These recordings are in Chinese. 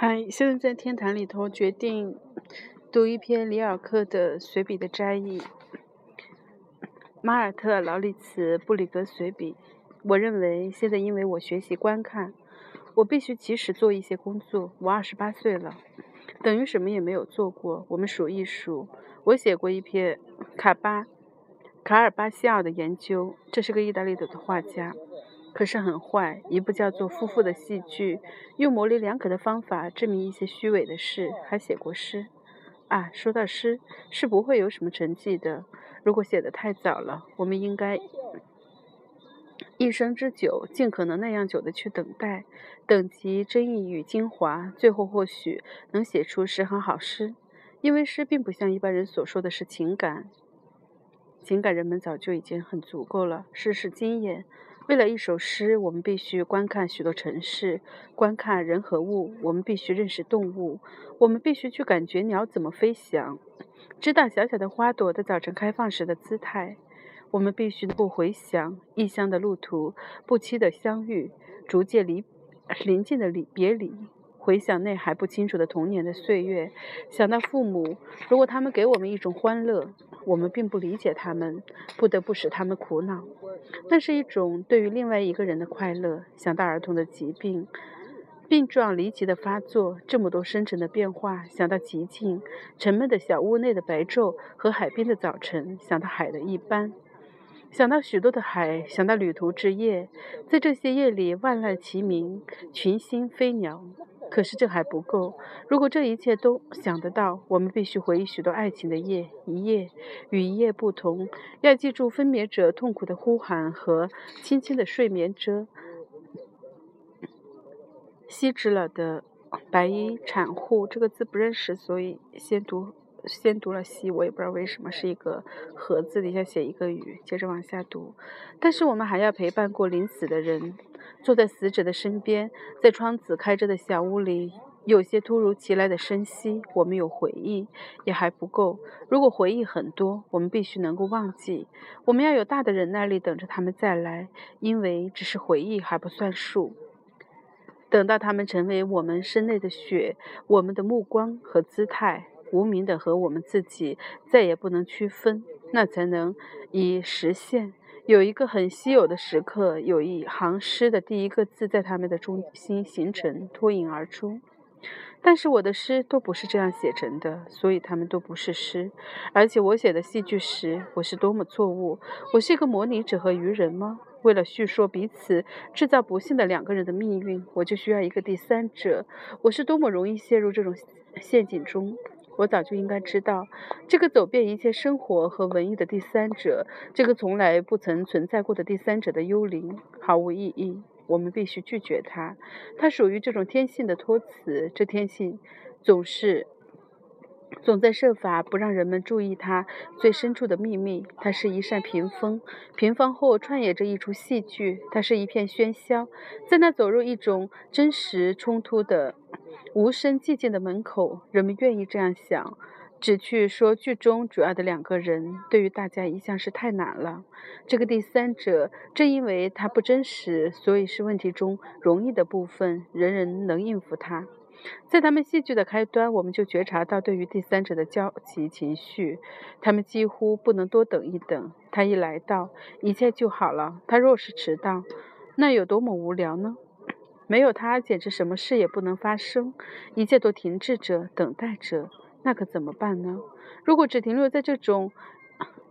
嗨，现在在天坛里头决定读一篇里尔克的随笔的摘译，《马尔特劳里茨布里格随笔》。我认为现在因为我学习观看，我必须及时做一些工作。我二十八岁了，等于什么也没有做过。我们数一数，我写过一篇卡巴卡尔巴西奥的研究，这是个意大利的画家。可是很坏，一部叫做《夫妇的戏剧》，用模棱两可的方法证明一些虚伪的事，还写过诗。啊，说到诗，是不会有什么成绩的。如果写得太早了，我们应该一生之久，尽可能那样久的去等待，等级真意与精华，最后或许能写出十行好诗。因为诗并不像一般人所说的是情感，情感人们早就已经很足够了。诗是经验。为了一首诗，我们必须观看许多城市，观看人和物；我们必须认识动物，我们必须去感觉鸟怎么飞翔，知道小小的花朵在早晨开放时的姿态。我们必须不回想异乡的路途，不期的相遇，逐渐离 临近的离别离。回想那还不清楚的童年的岁月，想到父母，如果他们给我们一种欢乐，我们并不理解他们，不得不使他们苦恼。那是一种对于另外一个人的快乐。想到儿童的疾病、病状离奇的发作，这么多深沉的变化。想到寂静、沉闷的小屋内的白昼和海边的早晨。想到海的一般。想到许多的海，想到旅途之夜，在这些夜里，万籁齐鸣，群星飞鸟。可是这还不够。如果这一切都想得到，我们必须回忆许多爱情的夜，一夜与一夜不同。要记住分别者痛苦的呼喊和轻轻的睡眠者吸脂了的白衣产妇。这个字不认识，所以先读。先读了“西”，我也不知道为什么是一个“盒子底下写一个“雨”，接着往下读。但是我们还要陪伴过临死的人，坐在死者的身边，在窗子开着的小屋里，有些突如其来的声息。我们有回忆，也还不够。如果回忆很多，我们必须能够忘记。我们要有大的忍耐力，等着他们再来，因为只是回忆还不算数。等到他们成为我们身内的血，我们的目光和姿态。无名的和我们自己再也不能区分，那才能以实现。有一个很稀有的时刻，有一行诗的第一个字在他们的中心形成，脱颖而出。但是我的诗都不是这样写成的，所以他们都不是诗。而且我写的戏剧时，我是多么错误！我是一个模拟者和愚人吗？为了叙说彼此制造不幸的两个人的命运，我就需要一个第三者。我是多么容易陷入这种陷阱中！我早就应该知道，这个走遍一切生活和文艺的第三者，这个从来不曾存在过的第三者的幽灵，毫无意义。我们必须拒绝它。它属于这种天性的托词，这天性总是总在设法不让人们注意它最深处的秘密。它是一扇屏风，屏风后串演着一出戏剧。它是一片喧嚣，在那走入一种真实冲突的。无声寂静的门口，人们愿意这样想。只去说剧中主要的两个人，对于大家一向是太难了。这个第三者，正因为他不真实，所以是问题中容易的部分，人人能应付他。在他们戏剧的开端，我们就觉察到对于第三者的焦急情绪。他们几乎不能多等一等。他一来到，一切就好了。他若是迟到，那有多么无聊呢？没有他，简直什么事也不能发生，一切都停滞着，等待着。那可怎么办呢？如果只停留在这种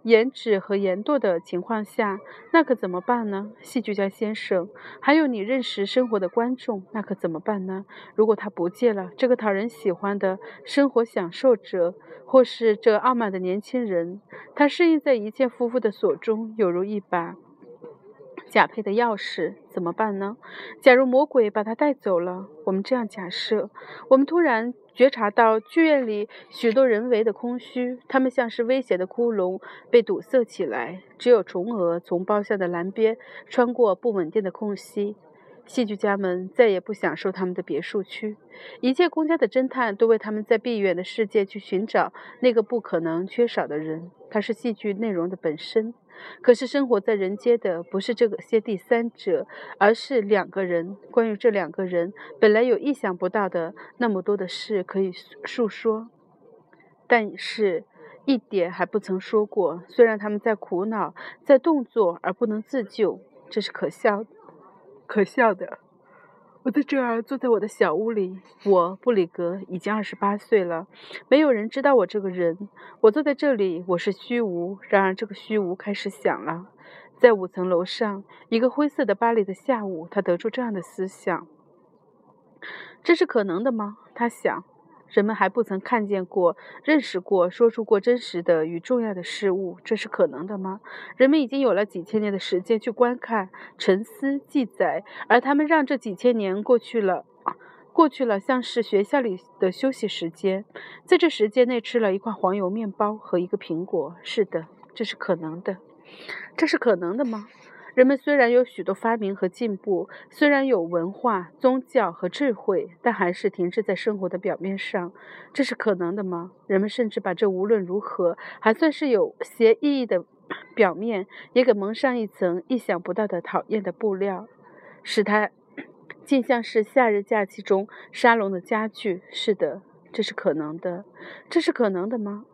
言止和言惰的情况下，那可怎么办呢？戏剧家先生，还有你认识生活的观众，那可怎么办呢？如果他不见了，这个讨人喜欢的生活享受者，或是这傲慢的年轻人，他适应在一切夫妇的锁中，有如一把。假配的钥匙怎么办呢？假如魔鬼把他带走了，我们这样假设：我们突然觉察到剧院里许多人为的空虚，他们像是危险的窟窿被堵塞起来，只有虫蛾从包厢的栏边穿过不稳定的空隙。戏剧家们再也不享受他们的别墅区，一切公家的侦探都为他们在闭远的世界去寻找那个不可能缺少的人，他是戏剧内容的本身。可是生活在人间的不是这些第三者，而是两个人。关于这两个人，本来有意想不到的那么多的事可以述说，但是一点还不曾说过。虽然他们在苦恼，在动作而不能自救，这是可笑，可笑的。我在这儿坐在我的小屋里，我布里格已经二十八岁了，没有人知道我这个人。我坐在这里，我是虚无。然而这个虚无开始响了，在五层楼上，一个灰色的巴黎的下午，他得出这样的思想：这是可能的吗？他想。人们还不曾看见过、认识过、说出过真实的与重要的事物，这是可能的吗？人们已经有了几千年的时间去观看、沉思、记载，而他们让这几千年过去了，过去了，像是学校里的休息时间，在这时间内吃了一块黄油面包和一个苹果。是的，这是可能的。这是可能的吗？人们虽然有许多发明和进步，虽然有文化、宗教和智慧，但还是停滞在生活的表面上。这是可能的吗？人们甚至把这无论如何还算是有些意义的 表面，也给蒙上一层意想不到的讨厌的布料，使它 竟像是夏日假期中沙龙的家具。是的，这是可能的。这是可能的吗？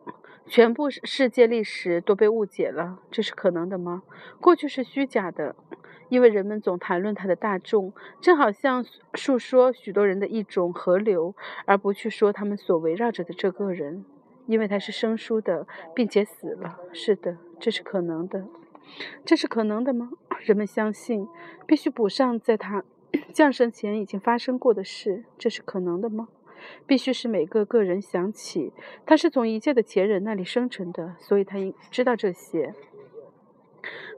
全部世界历史都被误解了，这是可能的吗？过去是虚假的，因为人们总谈论它的大众，正好像述说许多人的一种河流，而不去说他们所围绕着的这个人，因为他是生疏的，并且死了。是的，这是可能的。这是可能的吗？人们相信必须补上在他 降生前已经发生过的事，这是可能的吗？必须是每个个人想起，他是从一切的前人那里生成的，所以他应知道这些。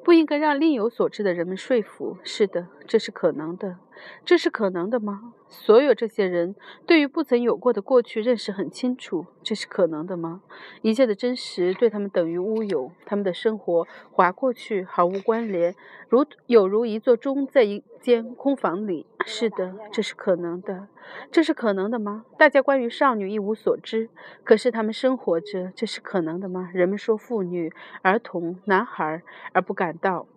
不应该让另有所知的人们说服。是的，这是可能的。这是可能的吗？所有这些人对于不曾有过的过去认识很清楚。这是可能的吗？一切的真实对他们等于乌有。他们的生活划过去，毫无关联，如有如一座钟在一间空房里。是的，这是可能的。这是可能的吗？大家关于少女一无所知，可是他们生活着。这是可能的吗？人们说妇女、儿童、男孩，而不感到。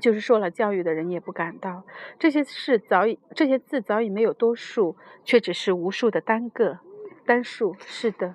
就是受了教育的人也不感到这些事早已这些字早已没有多数，却只是无数的单个单数。是的，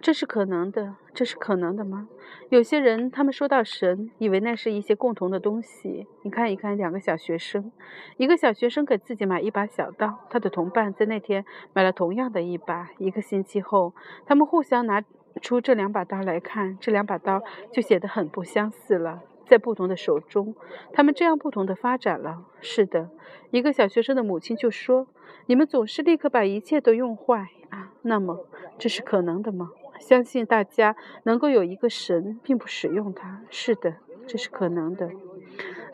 这是可能的。这是可能的吗？有些人他们说到神，以为那是一些共同的东西。你看一看，两个小学生，一个小学生给自己买一把小刀，他的同伴在那天买了同样的一把。一个星期后，他们互相拿出这两把刀来看，这两把刀就显得很不相似了。在不同的手中，他们这样不同的发展了。是的，一个小学生的母亲就说：“你们总是立刻把一切都用坏啊。”那么，这是可能的吗？相信大家能够有一个神，并不使用它。是的，这是可能的。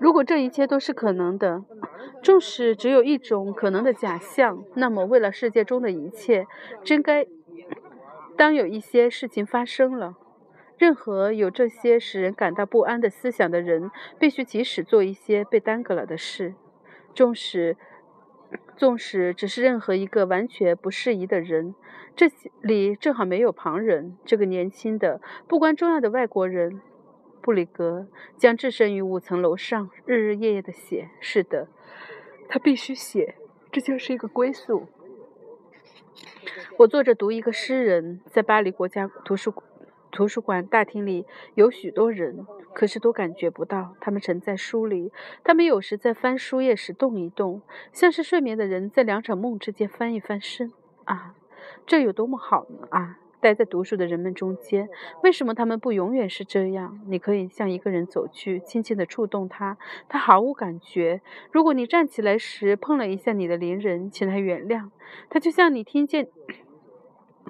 如果这一切都是可能的，纵使只有一种可能的假象，那么为了世界中的一切，真该当有一些事情发生了。任何有这些使人感到不安的思想的人，必须即使做一些被耽搁了的事，纵使纵使只是任何一个完全不适宜的人。这里正好没有旁人。这个年轻的、不关重要的外国人布里格将置身于五层楼上，日日夜夜的写。是的，他必须写，这就是一个归宿。我坐着读一个诗人，在巴黎国家图书馆。图书馆大厅里有许多人，可是都感觉不到。他们沉在书里，他们有时在翻书页时动一动，像是睡眠的人在两场梦之间翻一翻身。啊，这有多么好呢！啊，待在读书的人们中间，为什么他们不永远是这样？你可以向一个人走去，轻轻地触动他，他毫无感觉。如果你站起来时碰了一下你的邻人，请他原谅，他就像你听见。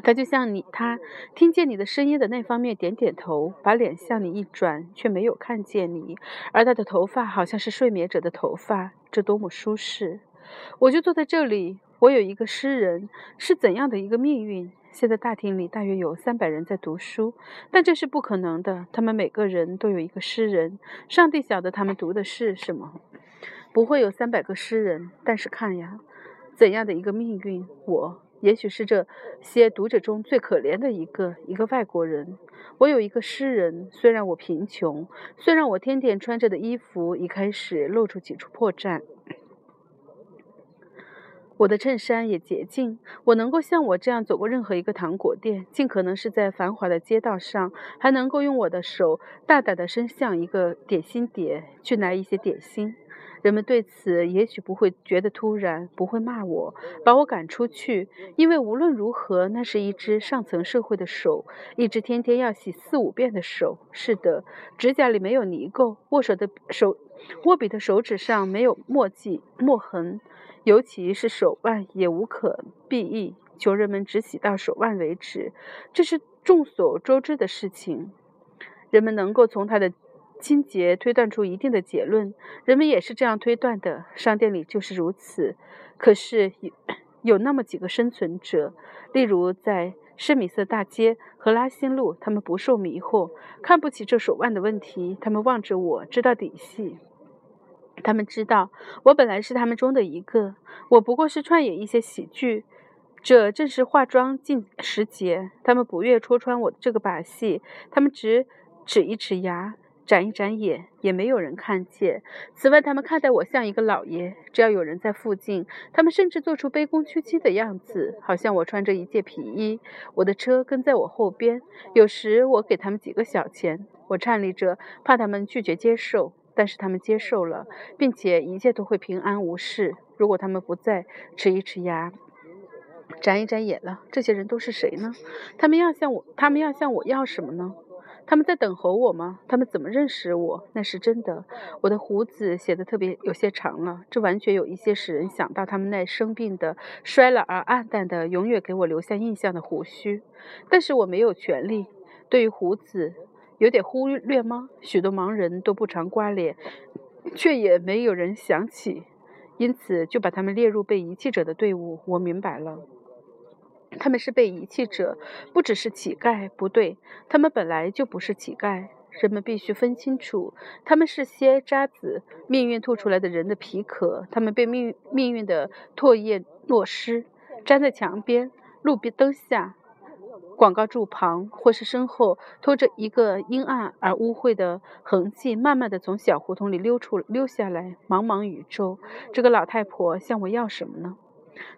他就像你，他听见你的声音的那方面点点头，把脸向你一转，却没有看见你。而他的头发好像是睡眠者的头发，这多么舒适！我就坐在这里。我有一个诗人，是怎样的一个命运？现在大厅里大约有三百人在读书，但这是不可能的。他们每个人都有一个诗人，上帝晓得他们读的是什么。不会有三百个诗人，但是看呀，怎样的一个命运！我。也许是这些读者中最可怜的一个，一个外国人。我有一个诗人，虽然我贫穷，虽然我天天穿着的衣服已开始露出几处破绽。我的衬衫也洁净，我能够像我这样走过任何一个糖果店，尽可能是在繁华的街道上，还能够用我的手大胆地伸向一个点心碟，去拿一些点心。人们对此也许不会觉得突然，不会骂我，把我赶出去，因为无论如何，那是一只上层社会的手，一只天天要洗四五遍的手。是的，指甲里没有泥垢，握手的手，握笔的手指上没有墨迹、墨痕。尤其是手腕也无可避议，穷人们只洗到手腕为止，这是众所周知的事情。人们能够从他的清洁推断出一定的结论，人们也是这样推断的。商店里就是如此。可是有那么几个生存者，例如在圣米瑟大街和拉辛路，他们不受迷惑，看不起这手腕的问题。他们望着我，知道底细。他们知道我本来是他们中的一个，我不过是串演一些喜剧。这正是化妆进时节，他们不愿戳穿我这个把戏。他们只指一指牙，眨一眨眼，也没有人看见。此外，他们看待我像一个老爷。只要有人在附近，他们甚至做出卑躬屈膝的样子，好像我穿着一件皮衣。我的车跟在我后边，有时我给他们几个小钱。我颤栗着，怕他们拒绝接受。但是他们接受了，并且一切都会平安无事。如果他们不再吃一吃牙，眨一眨眼了，这些人都是谁呢？他们要向我，他们要向我要什么呢？他们在等候我吗？他们怎么认识我？那是真的。我的胡子写的特别有些长了，这完全有一些使人想到他们那生病的、衰老而暗淡的、永远给我留下印象的胡须。但是我没有权利对于胡子。有点忽略吗？许多盲人都不常刮脸，却也没有人想起，因此就把他们列入被遗弃者的队伍。我明白了，他们是被遗弃者，不只是乞丐。不对，他们本来就不是乞丐。人们必须分清楚，他们是些渣子，命运吐出来的人的皮壳。他们被命命运的唾液落湿，粘在墙边、路边灯下。广告柱旁，或是身后，拖着一个阴暗而污秽的痕迹，慢慢地从小胡同里溜出溜下来。茫茫宇宙，这个老太婆向我要什么呢？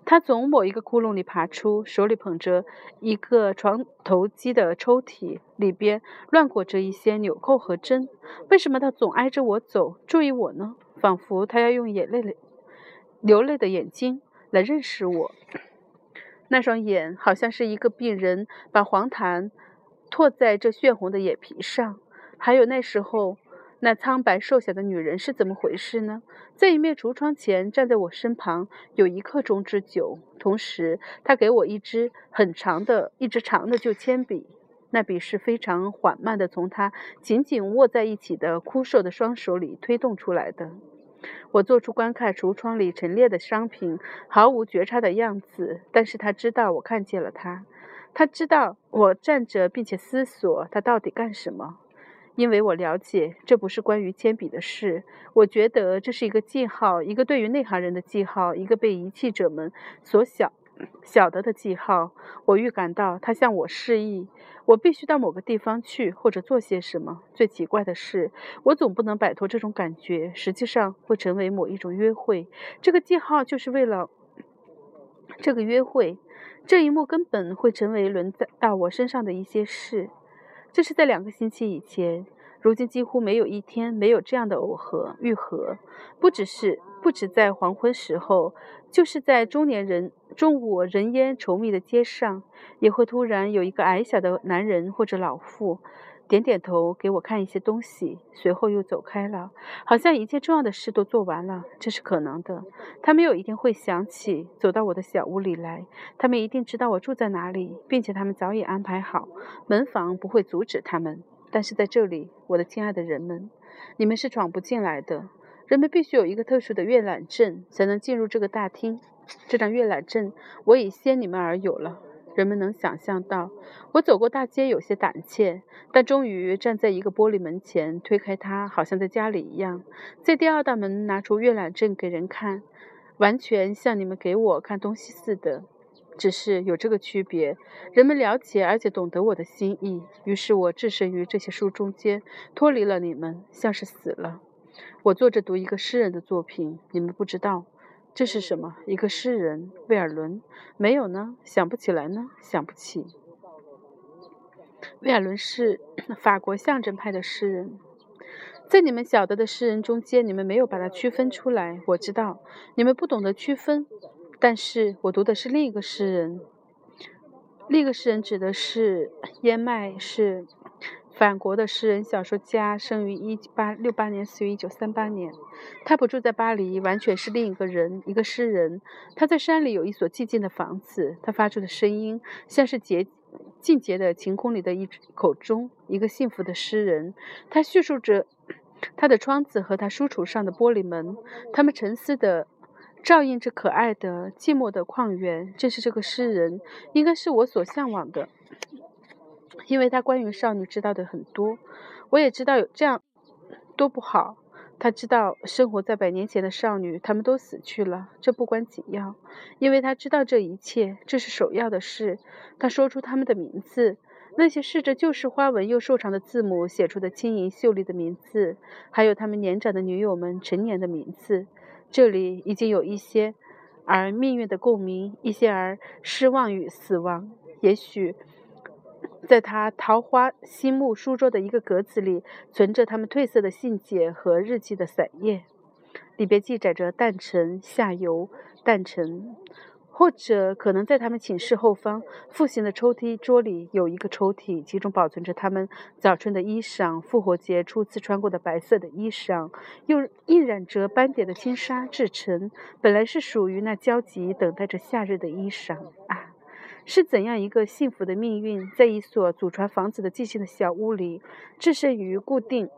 他从某一个窟窿里爬出，手里捧着一个床头机的抽屉，里边乱裹着一些纽扣和针。为什么他总挨着我走，注意我呢？仿佛他要用眼泪、流泪的眼睛来认识我。那双眼好像是一个病人把黄痰唾在这血红的眼皮上。还有那时候，那苍白瘦小的女人是怎么回事呢？在一面橱窗前站在我身旁，有一刻钟之久。同时，她给我一支很长的、一支长的旧铅笔。那笔是非常缓慢地从她紧紧握在一起的枯瘦的双手里推动出来的。我做出观看橱窗里陈列的商品毫无觉察的样子，但是他知道我看见了他，他知道我站着并且思索他到底干什么，因为我了解这不是关于铅笔的事。我觉得这是一个记号，一个对于内行人的记号，一个被遗弃者们所晓晓得的记号。我预感到他向我示意。我必须到某个地方去，或者做些什么。最奇怪的是，我总不能摆脱这种感觉。实际上，会成为某一种约会。这个记号就是为了这个约会。这一幕根本会成为轮到我身上的一些事。这是在两个星期以前。如今几乎没有一天没有这样的耦合愈合。不只是不止在黄昏时候，就是在中年人中午人烟稠密的街上，也会突然有一个矮小的男人或者老妇，点点头给我看一些东西，随后又走开了，好像一切重要的事都做完了。这是可能的。他们有一天会想起走到我的小屋里来，他们一定知道我住在哪里，并且他们早已安排好门房，不会阻止他们。但是在这里，我的亲爱的人们，你们是闯不进来的。人们必须有一个特殊的阅览证才能进入这个大厅。这张阅览证我已先你们而有了。人们能想象到，我走过大街有些胆怯，但终于站在一个玻璃门前，推开它，好像在家里一样，在第二道门拿出阅览证给人看，完全像你们给我看东西似的。只是有这个区别，人们了解而且懂得我的心意，于是我置身于这些书中间，脱离了你们，像是死了。我坐着读一个诗人的作品，你们不知道这是什么？一个诗人，威尔伦？没有呢？想不起来呢？想不起。威尔伦是 法国象征派的诗人，在你们晓得的诗人中间，你们没有把它区分出来。我知道你们不懂得区分。但是我读的是另一个诗人，另一个诗人指的是燕麦，是法国的诗人、小说家，生于一八六八年，死于一九三八年。他不住在巴黎，完全是另一个人，一个诗人。他在山里有一所寂静的房子，他发出的声音像是洁净洁的晴空里的一口钟，一个幸福的诗人。他叙述着他的窗子和他书橱上的玻璃门，他们沉思的。照映着可爱的、寂寞的旷远，正是这个诗人，应该是我所向往的，因为他关于少女知道的很多。我也知道有这样多不好。他知道生活在百年前的少女，她们都死去了，这不关紧要，因为他知道这一切，这是首要的事。他说出他们的名字，那些试着旧式花纹又瘦长的字母写出的轻盈秀丽的名字，还有他们年长的女友们成年的名字。这里已经有一些而命运的共鸣，一些而失望与死亡。也许在他桃花心木书桌的一个格子里，存着他们褪色的信笺和日记的散页，里边记载着诞辰、下游、诞辰。或者可能在他们寝室后方复兴的抽屉桌里有一个抽屉，其中保存着他们早春的衣裳、复活节初次穿过的白色的衣裳，用印染着斑点的金沙制成，本来是属于那焦急等待着夏日的衣裳啊！是怎样一个幸福的命运，在一所祖传房子的寂静的小屋里，置身于固定、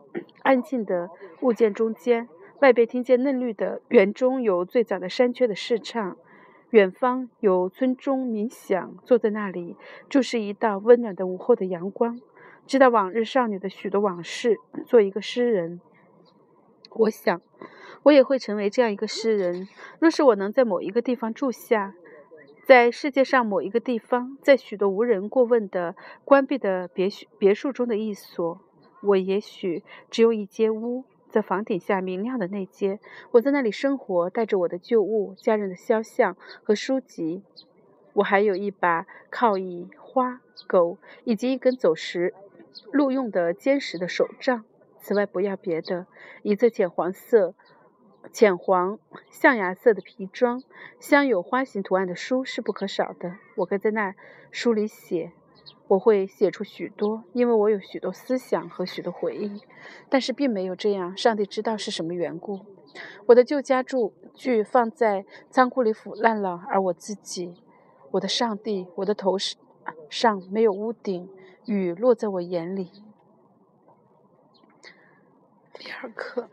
安静的物件中间，外边听见嫩绿的园中有最早的山雀的试唱。远方有村中冥想，坐在那里，注视一道温暖的午后的阳光，知道往日少女的许多往事。做一个诗人，我想，我也会成为这样一个诗人。若是我能在某一个地方住下，在世界上某一个地方，在许多无人过问的关闭的别墅别墅中的一所，我也许只有一间屋。在房顶下明亮的那间，我在那里生活，带着我的旧物、家人的肖像和书籍。我还有一把靠椅、花、狗，以及一根走时路用的坚实的手杖。此外，不要别的。一侧浅黄色、浅黄象牙色的皮装，镶有花形图案的书是不可少的。我该在那书里写。我会写出许多，因为我有许多思想和许多回忆，但是并没有这样。上帝知道是什么缘故。我的旧家住具放在仓库里腐烂了，而我自己，我的上帝，我的头上没有屋顶，雨落在我眼里。第二课。